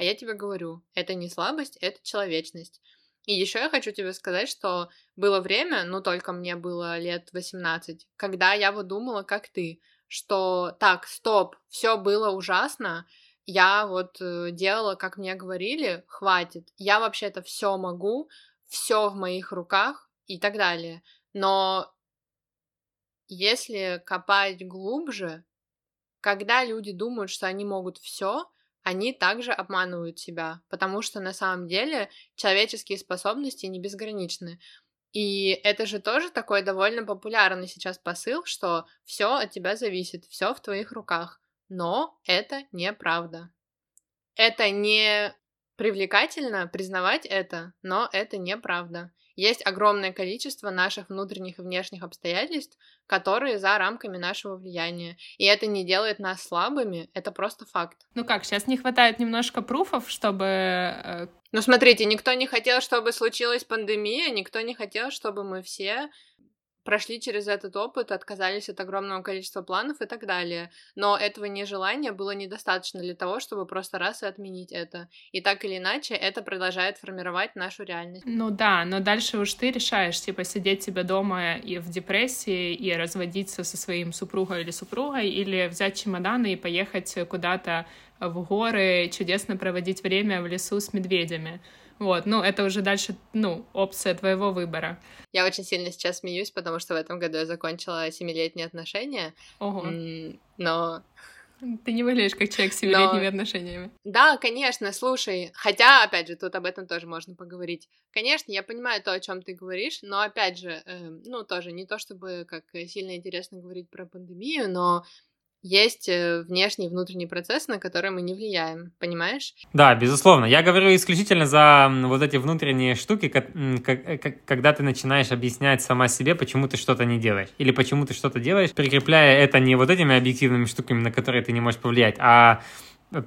А я тебе говорю, это не слабость, это человечность. И еще я хочу тебе сказать, что было время, ну только мне было лет 18, когда я вот думала, как ты, что так, стоп, все было ужасно, я вот э, делала, как мне говорили, хватит, я вообще-то все могу, все в моих руках и так далее. Но если копать глубже, когда люди думают, что они могут все, они также обманывают себя, потому что на самом деле человеческие способности не безграничны. И это же тоже такой довольно популярный сейчас посыл, что все от тебя зависит, все в твоих руках. Но это неправда. Это не привлекательно признавать это, но это неправда. Есть огромное количество наших внутренних и внешних обстоятельств, которые за рамками нашего влияния. И это не делает нас слабыми, это просто факт. Ну как, сейчас не хватает немножко пруфов, чтобы... Э, ну смотрите, никто не хотел, чтобы случилась пандемия, никто не хотел, чтобы мы все прошли через этот опыт, отказались от огромного количества планов и так далее. Но этого нежелания было недостаточно для того, чтобы просто раз и отменить это. И так или иначе, это продолжает формировать нашу реальность. Ну да, но дальше уж ты решаешь, типа, сидеть себе дома и в депрессии, и разводиться со своим супругом или супругой, или взять чемоданы и поехать куда-то в горы, чудесно проводить время в лесу с медведями. Вот, ну, это уже дальше, ну, опция твоего выбора. Я очень сильно сейчас смеюсь, потому что в этом году я закончила семилетние отношения. Ого. Но ты не выглядишь как человек с семилетними Но... отношениями. Да, конечно, слушай. Хотя, опять же, тут об этом тоже можно поговорить. Конечно, я понимаю то, о чем ты говоришь, но опять же, э, ну, тоже не то чтобы как сильно интересно говорить про пандемию, но есть э, внешний и внутренний процесс, на который мы не влияем, понимаешь? Да, безусловно. Я говорю исключительно за вот эти внутренние штуки, когда ты начинаешь объяснять сама себе, почему ты что-то не делаешь. Или почему ты что-то делаешь, прикрепляя это не вот этими объективными штуками, на которые ты не можешь повлиять, а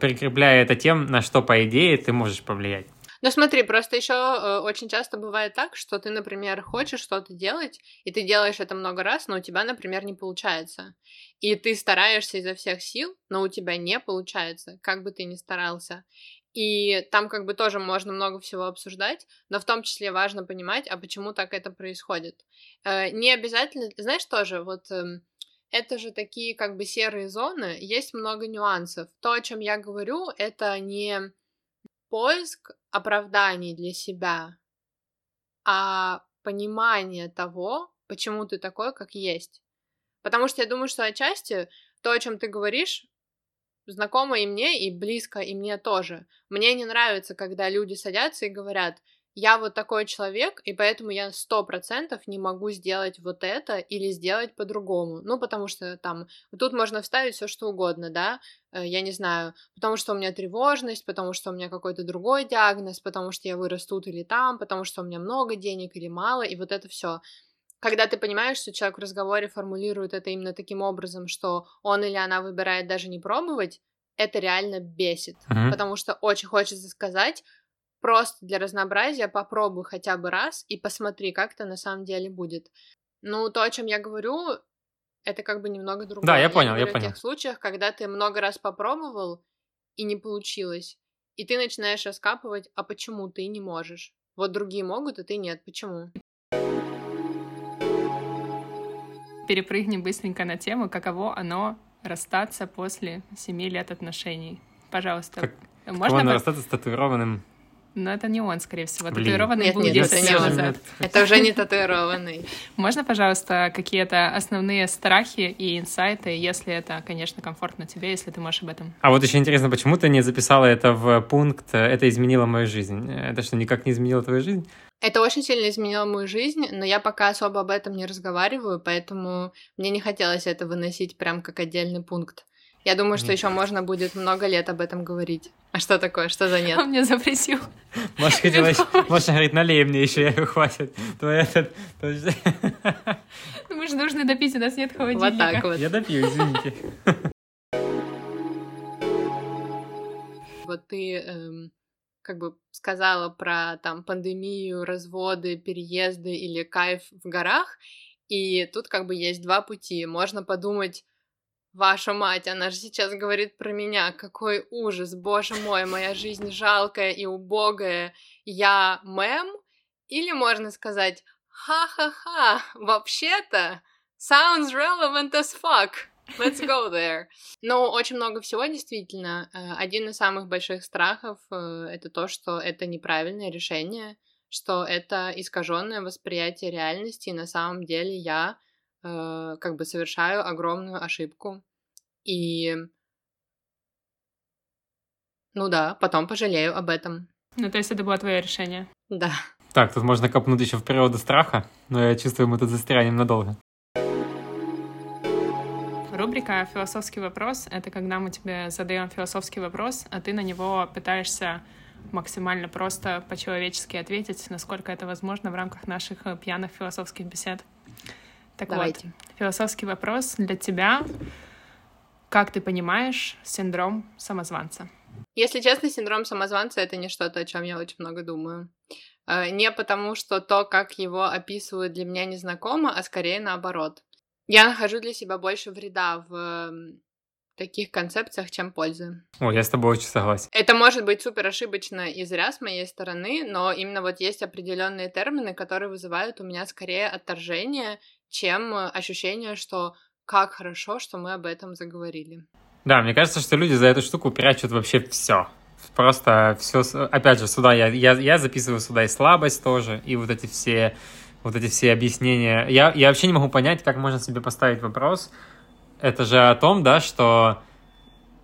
прикрепляя это тем, на что, по идее, ты можешь повлиять. Ну смотри, просто еще э, очень часто бывает так, что ты, например, хочешь что-то делать, и ты делаешь это много раз, но у тебя, например, не получается. И ты стараешься изо всех сил, но у тебя не получается, как бы ты ни старался. И там как бы тоже можно много всего обсуждать, но в том числе важно понимать, а почему так это происходит. Э, не обязательно, знаешь, тоже вот э, это же такие как бы серые зоны, есть много нюансов. То, о чем я говорю, это не поиск оправданий для себя, а понимание того, почему ты такой, как есть. Потому что я думаю, что отчасти то, о чем ты говоришь, знакомо и мне, и близко, и мне тоже. Мне не нравится, когда люди садятся и говорят, я вот такой человек, и поэтому я сто процентов не могу сделать вот это или сделать по-другому. Ну, потому что там, тут можно вставить все что угодно, да, э, я не знаю, потому что у меня тревожность, потому что у меня какой-то другой диагноз, потому что я вырос тут или там, потому что у меня много денег или мало, и вот это все. Когда ты понимаешь, что человек в разговоре формулирует это именно таким образом, что он или она выбирает даже не пробовать, это реально бесит, uh-huh. потому что очень хочется сказать, просто для разнообразия попробуй хотя бы раз и посмотри, как это на самом деле будет. Ну, то, о чем я говорю, это как бы немного другое. Да, я понял, я, я понял. В тех случаях, когда ты много раз попробовал и не получилось, и ты начинаешь раскапывать, а почему ты не можешь? Вот другие могут, а ты нет. Почему? Перепрыгнем быстренько на тему, каково оно расстаться после семи лет отношений. Пожалуйста. Как, Можно каково расстаться с татуированным но это не он, скорее всего. Блин. Татуированный нет, был нет, 10 это лет назад. Это уже не татуированный. Можно, пожалуйста, какие-то основные страхи и инсайты, если это, конечно, комфортно тебе, если ты можешь об этом? А вот еще интересно, почему ты не записала это в пункт «Это изменило мою жизнь»? Это что, никак не изменило твою жизнь? Это очень сильно изменило мою жизнь, но я пока особо об этом не разговариваю, поэтому мне не хотелось это выносить прям как отдельный пункт. Я думаю, что еще можно будет много лет об этом говорить. А что такое? Что за нет? Он мне запретил. Может, хотелось, может, говорит, налей мне еще, я его хватит. Твой этот... Мы же должны допить, у нас нет холодильника. Вот так вот. Я допью, извините. Вот ты эм, как бы сказала про там пандемию, разводы, переезды или кайф в горах, и тут как бы есть два пути. Можно подумать, Ваша мать, она же сейчас говорит про меня. Какой ужас, боже мой, моя жизнь жалкая и убогая. Я мэм? Или можно сказать, ха-ха-ха, вообще-то, sounds relevant as fuck. Let's go there. Ну, очень много всего, действительно. Э, один из самых больших страхов э, — это то, что это неправильное решение, что это искаженное восприятие реальности, и на самом деле я э, как бы совершаю огромную ошибку. И ну да, потом пожалею об этом. Ну, то есть это было твое решение? Да. Так, тут можно копнуть еще в природу страха, но я чувствую, мы тут застрянем надолго. Рубрика «Философский вопрос» — это когда мы тебе задаем философский вопрос, а ты на него пытаешься максимально просто по-человечески ответить, насколько это возможно в рамках наших э, пьяных философских бесед. Так Давайте. вот, философский вопрос для тебя. Как ты понимаешь синдром самозванца? Если честно, синдром самозванца — это не что-то, о чем я очень много думаю. Э, Не потому, что то, как его описывают, для меня незнакомо, а скорее наоборот. Я нахожу для себя больше вреда в м, таких концепциях, чем пользы. О, я с тобой очень согласен. Это может быть супер ошибочно и зря с моей стороны, но именно вот есть определенные термины, которые вызывают у меня скорее отторжение, чем э, ощущение, что как хорошо, что мы об этом заговорили. Да, мне кажется, что люди за эту штуку прячут вообще все. Просто все, опять же, сюда я, я, я записываю сюда и слабость тоже, и вот эти все, вот эти все объяснения. Я, я вообще не могу понять, как можно себе поставить вопрос. Это же о том, да, что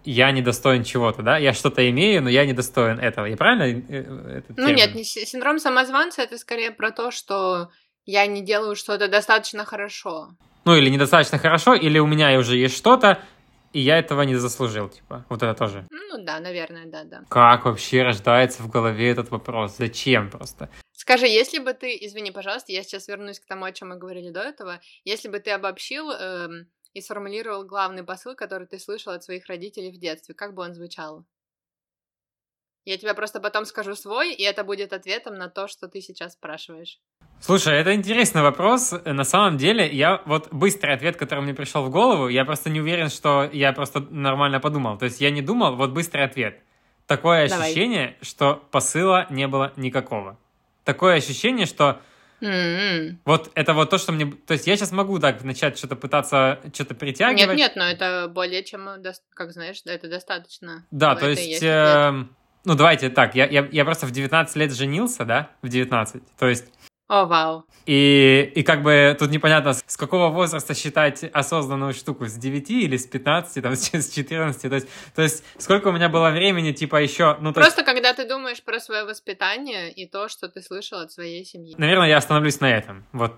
я недостоин чего-то, да? Я что-то имею, но я недостоин этого. Я правильно э, э, этот Ну термин? нет, не си- синдром самозванца это скорее про то, что я не делаю что-то достаточно хорошо. Ну, или недостаточно хорошо, или у меня уже есть что-то, и я этого не заслужил, типа. Вот это тоже. Ну да, наверное, да, да. Как вообще рождается в голове этот вопрос? Зачем просто? Скажи, если бы ты, извини, пожалуйста, я сейчас вернусь к тому, о чем мы говорили до этого, если бы ты обобщил эм, и сформулировал главный посыл, который ты слышал от своих родителей в детстве, как бы он звучал? Я тебе просто потом скажу свой, и это будет ответом на то, что ты сейчас спрашиваешь. Слушай, это интересный вопрос. На самом деле, я вот быстрый ответ, который мне пришел в голову, я просто не уверен, что я просто нормально подумал. То есть я не думал, вот быстрый ответ. Такое Давай. ощущение, что посыла не было никакого. Такое ощущение, что М-м. вот это вот то, что мне... То есть я сейчас могу так начать что-то пытаться, что-то притягивать. Нет, нет, но это более чем, э, как знаешь, это достаточно. Да, Ну, то есть... ответ. Ну, давайте так, я, я, я просто в 19 лет женился, да? В 19. То есть О, вау. И, и как бы тут непонятно, с какого возраста считать осознанную штуку, с 9 или с 15, там, с 14, то есть, то есть сколько у меня было времени, типа, еще, ну, то есть, Просто когда ты думаешь про свое воспитание и то, что ты слышал от своей семьи. наверное, я остановлюсь на этом, вот.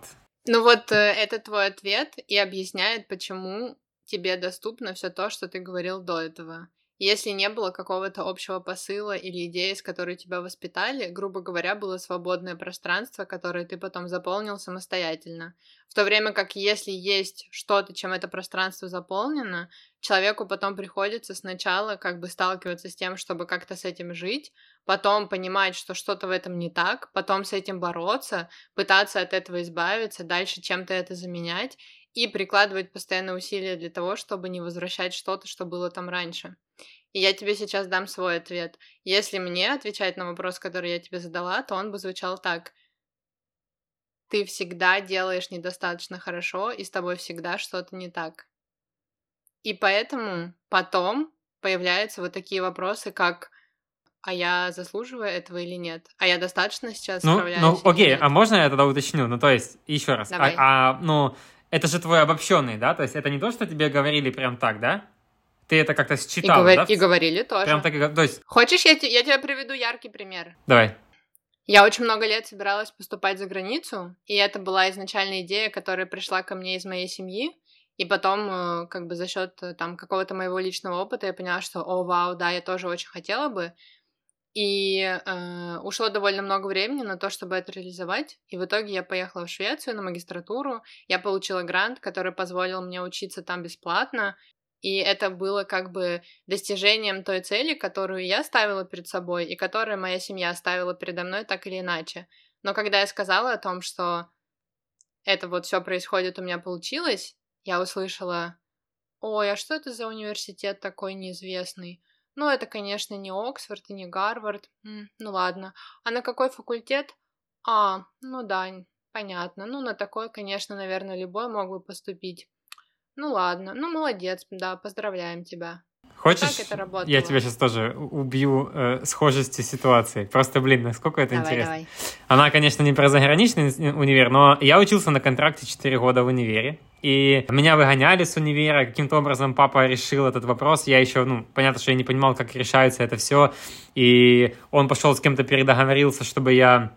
Ну вот э, это твой ответ и объясняет, почему тебе доступно все то, что ты говорил до этого. Если не было какого-то общего посыла или идеи, с которой тебя воспитали, грубо говоря, было свободное пространство, которое ты потом заполнил самостоятельно. В то время как если есть что-то, чем это пространство заполнено, человеку потом приходится сначала как бы сталкиваться с тем, чтобы как-то с этим жить, потом понимать, что что-то в этом не так, потом с этим бороться, пытаться от этого избавиться, дальше чем-то это заменять и прикладывать постоянно усилия для того, чтобы не возвращать что-то, что было там раньше. И я тебе сейчас дам свой ответ. Если мне отвечать на вопрос, который я тебе задала, то он бы звучал так. Ты всегда делаешь недостаточно хорошо, и с тобой всегда что-то не так. И поэтому потом появляются вот такие вопросы, как а я заслуживаю этого или нет? А я достаточно сейчас Ну, справляюсь ну, окей, а можно я тогда уточню? Ну, то есть, еще раз, а, Давай. а, ну, это же твой обобщенный, да? То есть, это не то, что тебе говорили прям так, да? Ты это как-то И, считал, говор- да? и говорили тоже. Прям так и то есть, Хочешь, я, те- я тебе приведу яркий пример? давай. Я очень много лет собиралась поступать за границу, и это была изначальная идея, которая пришла ко мне из моей семьи, и потом, э, как бы за счет там какого-то моего личного опыта, я поняла, что, о, вау, да, я тоже очень хотела бы, и э, ушло довольно много времени на то, чтобы это реализовать, и в итоге я поехала в Швецию на магистратуру, я получила грант, который позволил мне учиться там бесплатно, и это было как бы достижением той цели, которую я ставила перед собой и которую моя семья ставила передо мной так или иначе. Но когда я сказала о том, что это вот все происходит, у меня получилось, я услышала, ой, а что это за университет такой неизвестный? Ну, это, конечно, не Оксфорд и не Гарвард. М, ну ладно. А на какой факультет? А, ну да, понятно. Ну, на такой, конечно, наверное, любой мог бы поступить. Ну ладно, ну молодец, да, поздравляем тебя. Хочешь, это работало? я тебя сейчас тоже убью э, схожести ситуации. Просто, блин, насколько это давай, интересно. давай. Она, конечно, не про заграничный ин- универ, но я учился на контракте 4 года в универе. И меня выгоняли с универа. Каким-то образом папа решил этот вопрос. Я еще, ну, понятно, что я не понимал, как решается это все. И он пошел с кем-то передоговорился, чтобы я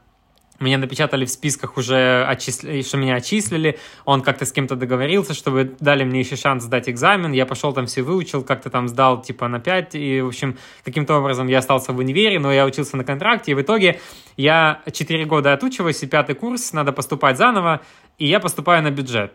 меня напечатали в списках уже, отчисли, что меня отчислили, он как-то с кем-то договорился, чтобы дали мне еще шанс сдать экзамен, я пошел там все выучил, как-то там сдал типа на 5, и, в общем, каким-то образом я остался в универе, но я учился на контракте, и в итоге я 4 года отучиваюсь, и пятый курс, надо поступать заново, и я поступаю на бюджет.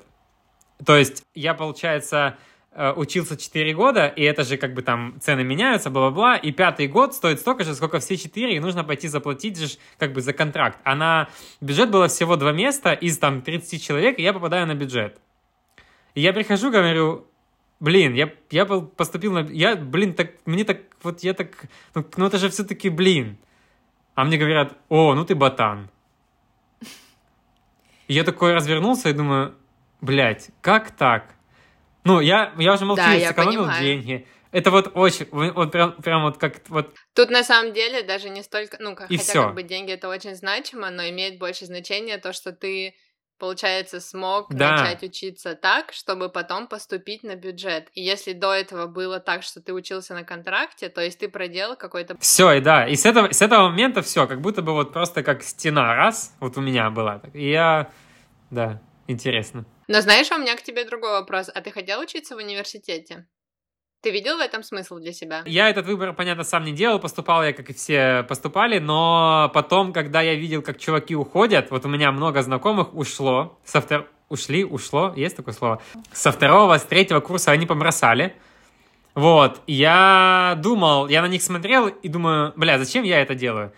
То есть я, получается, Э, учился 4 года, и это же как бы там цены меняются, бла-бла-бла, и пятый год стоит столько же, сколько все 4, и нужно пойти заплатить же как бы за контракт. А на бюджет было всего два места из там 30 человек, и я попадаю на бюджет. И я прихожу, говорю, блин, я, я был, поступил на... Я, блин, так, мне так, вот я так, ну, ну это же все-таки, блин. А мне говорят, о, ну ты ботан. И я такой развернулся и думаю, блядь, как так? Ну, я, я уже молчу, да, я сэкономил понимаю. деньги. Это вот очень, вот прям, прям вот как вот. Тут на самом деле даже не столько, ну, как, и хотя всё. как бы деньги это очень значимо, но имеет больше значения то, что ты, получается, смог да. начать учиться так, чтобы потом поступить на бюджет. И если до этого было так, что ты учился на контракте, то есть ты проделал какой-то... Все, и да, и с этого, с этого момента все, как будто бы вот просто как стена раз, вот у меня была. И я, да, интересно. Но знаешь, у меня к тебе другой вопрос. А ты хотел учиться в университете? Ты видел в этом смысл для себя? Я этот выбор, понятно, сам не делал, поступал я, как и все поступали, но потом, когда я видел, как чуваки уходят, вот у меня много знакомых ушло, со втор... ушли, ушло, есть такое слово? Со второго, с третьего курса они побросали. Вот, я думал, я на них смотрел и думаю, бля, зачем я это делаю?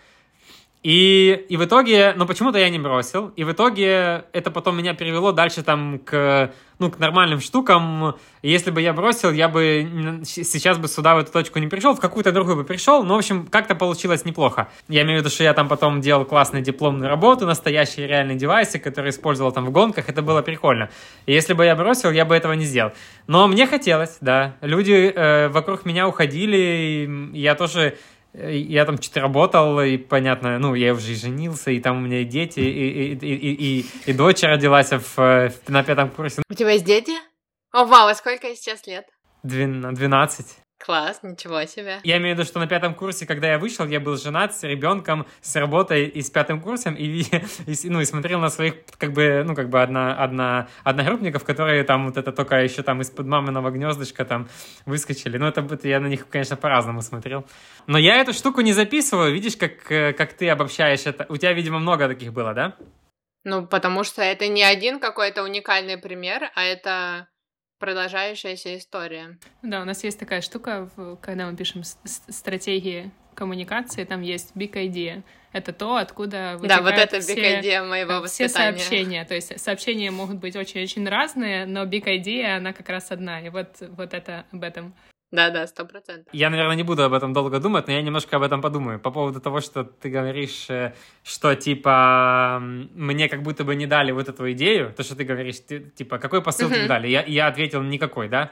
И, и в итоге, ну почему-то я не бросил, и в итоге это потом меня перевело дальше там к, ну, к нормальным штукам. Если бы я бросил, я бы сейчас бы сюда в эту точку не пришел, в какую-то другую бы пришел, но, в общем, как-то получилось неплохо. Я имею в виду, что я там потом делал классную дипломную работу, настоящие реальные девайсы, которые использовал там в гонках, это было прикольно. И если бы я бросил, я бы этого не сделал. Но мне хотелось, да. Люди э, вокруг меня уходили, и я тоже я там что-то работал, и понятно, ну, я уже и женился, и там у меня и дети, и, и, и, и, и, дочь родилась в, в, на пятом курсе. У тебя есть дети? О, вау, а сколько сейчас лет? Двенадцать. Класс, ничего себе. Я имею в виду, что на пятом курсе, когда я вышел, я был женат с ребенком, с работой и с пятым курсом, и, и, ну, и смотрел на своих, как бы, ну, как бы одна, одна, одногруппников, которые там вот это только еще там из-под маминого гнездышка там выскочили. Ну, это, это я на них, конечно, по-разному смотрел. Но я эту штуку не записываю, видишь, как, э, как ты обобщаешь это. У тебя, видимо, много таких было, да? Ну, потому что это не один какой-то уникальный пример, а это продолжающаяся история. Да, у нас есть такая штука, когда мы пишем стратегии коммуникации, там есть big idea. Это то, откуда Да, вот это все, big idea моего воспитания. Все сообщения. То есть сообщения могут быть очень-очень разные, но big idea, она как раз одна. И вот, вот это об этом. Да-да, сто процентов. Я, наверное, не буду об этом долго думать, но я немножко об этом подумаю. По поводу того, что ты говоришь, э, что, типа, мне как будто бы не дали вот эту идею, то, что ты говоришь, ты, типа, какой посыл uh-huh. тебе дали? Я, я ответил, никакой, да?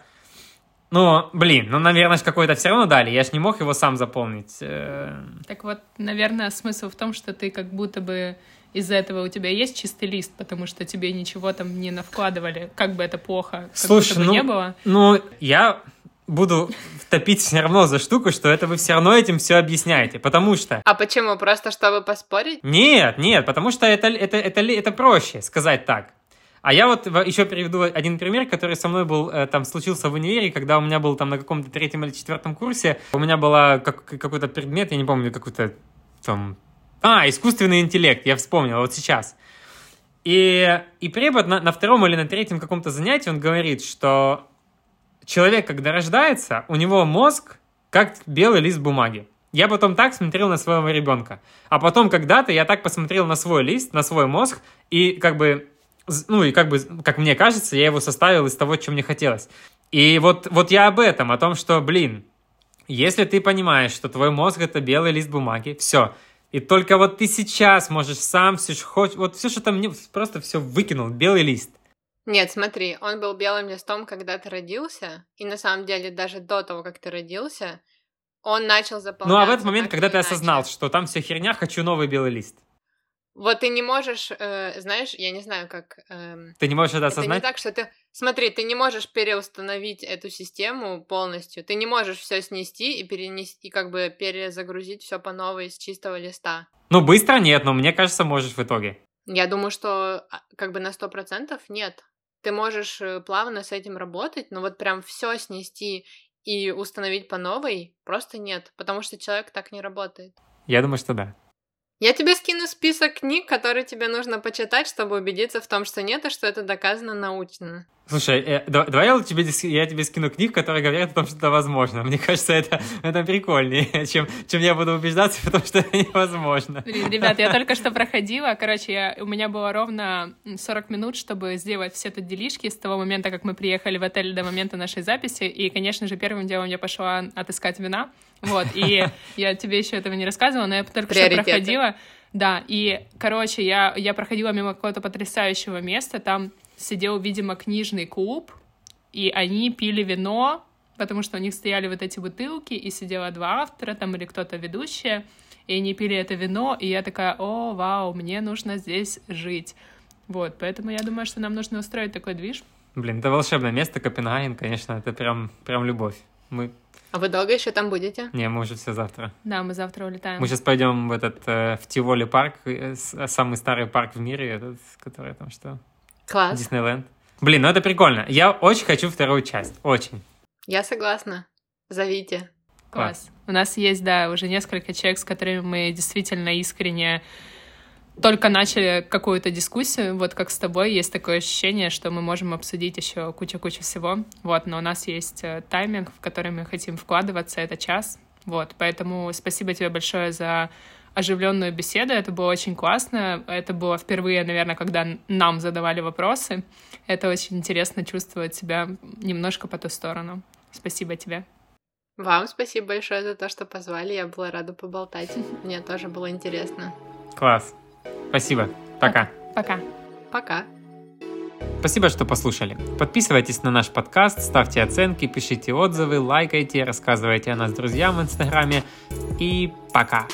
Ну, блин, ну, наверное, какой-то все равно дали, я ж не мог его сам заполнить. Э. Так вот, наверное, смысл в том, что ты как будто бы из-за этого у тебя есть чистый лист, потому что тебе ничего там не навкладывали, как бы это плохо, как Слушай, будто бы ну, не было. Ну, я буду топить все равно за штуку, что это вы все равно этим все объясняете, потому что... А почему? Просто чтобы поспорить? Нет, нет, потому что это, это, это, это проще сказать так. А я вот еще приведу один пример, который со мной был, э, там, случился в универе, когда у меня был там на каком-то третьем или четвертом курсе, у меня была как, какой-то предмет, я не помню, какой-то там... А, искусственный интеллект, я вспомнил, вот сейчас. И, и препод на, на втором или на третьем каком-то занятии, он говорит, что человек, когда рождается, у него мозг как белый лист бумаги. Я потом так смотрел на своего ребенка. А потом когда-то я так посмотрел на свой лист, на свой мозг, и как бы, ну и как бы, как мне кажется, я его составил из того, что мне хотелось. И вот, вот я об этом, о том, что, блин, если ты понимаешь, что твой мозг это белый лист бумаги, все. И только вот ты сейчас можешь сам все, хоть, вот все, что там, просто все выкинул, белый лист. Нет, смотри, он был белым листом, когда ты родился, и на самом деле даже до того, как ты родился, он начал заполняться. Ну а в этот момент, когда ты иначе. осознал, что там все херня, хочу новый белый лист. Вот ты не можешь, э, знаешь, я не знаю, как... эм, Ты не можешь это Это не осознать? так, что ты... Смотри, ты не можешь переустановить эту систему полностью. Ты не можешь все снести и перенести, и как бы перезагрузить все по новой с чистого листа. Ну, быстро нет, но мне кажется, можешь в итоге. Я думаю, что а, как бы на сто процентов нет. Ты можешь э, плавно с этим работать, но вот прям все снести и установить по новой просто нет, потому что человек так не работает. Я думаю, что да. Я тебе скину список книг, которые тебе нужно почитать, чтобы убедиться в том, что нет, и что это доказано научно. Слушай, э, да- давай я тебе, я тебе скину книг, которые говорят о том, что это возможно. Мне кажется, это, это прикольнее, чем, чем я буду убеждаться в том, что это невозможно. Блин, ребят, я только что проходила, короче, я, у меня было ровно 40 минут, чтобы сделать все тут делишки с того момента, как мы приехали в отель до момента нашей записи, и, конечно же, первым делом я пошла отыскать вина, вот, и я тебе еще этого не рассказывала, но я только что проходила, да, и, короче, я, я проходила мимо какого-то потрясающего места, там сидел, видимо, книжный клуб, и они пили вино, потому что у них стояли вот эти бутылки, и сидело два автора там или кто-то ведущая, и они пили это вино, и я такая, о, вау, мне нужно здесь жить. Вот, поэтому я думаю, что нам нужно устроить такой движ. Блин, это волшебное место, Копенгаген, конечно, это прям, прям любовь. Мы, А вы долго еще там будете? не, мы уже все завтра. Да, мы завтра улетаем. Мы сейчас пойдем в этот, э, в Тиволи парк, э, самый старый парк в мире, этот, который там что, Класс. Диснейленд. Блин, ну это прикольно. Я очень хочу вторую часть, очень. Я согласна. Зовите. Класс. У нас есть, да, уже несколько человек, с которыми мы действительно искренне только начали какую-то дискуссию, вот как с тобой, есть такое ощущение, что мы можем обсудить еще кучу-кучу всего, вот, но у нас есть э, тайминг, в который мы хотим вкладываться, это час, вот, поэтому спасибо тебе большое за оживленную беседу, это было очень классно, это было впервые, наверное, когда нам задавали вопросы, это очень интересно чувствовать себя немножко по ту сторону. Спасибо тебе. Вам спасибо большое за то, что позвали. Я была рада поболтать. Мне тоже было интересно. Класс. Спасибо. Пока. Пока. Пока. Спасибо, что послушали. Подписывайтесь на наш подкаст, ставьте оценки, пишите отзывы, лайкайте, рассказывайте о нас друзьям в Инстаграме. И пока.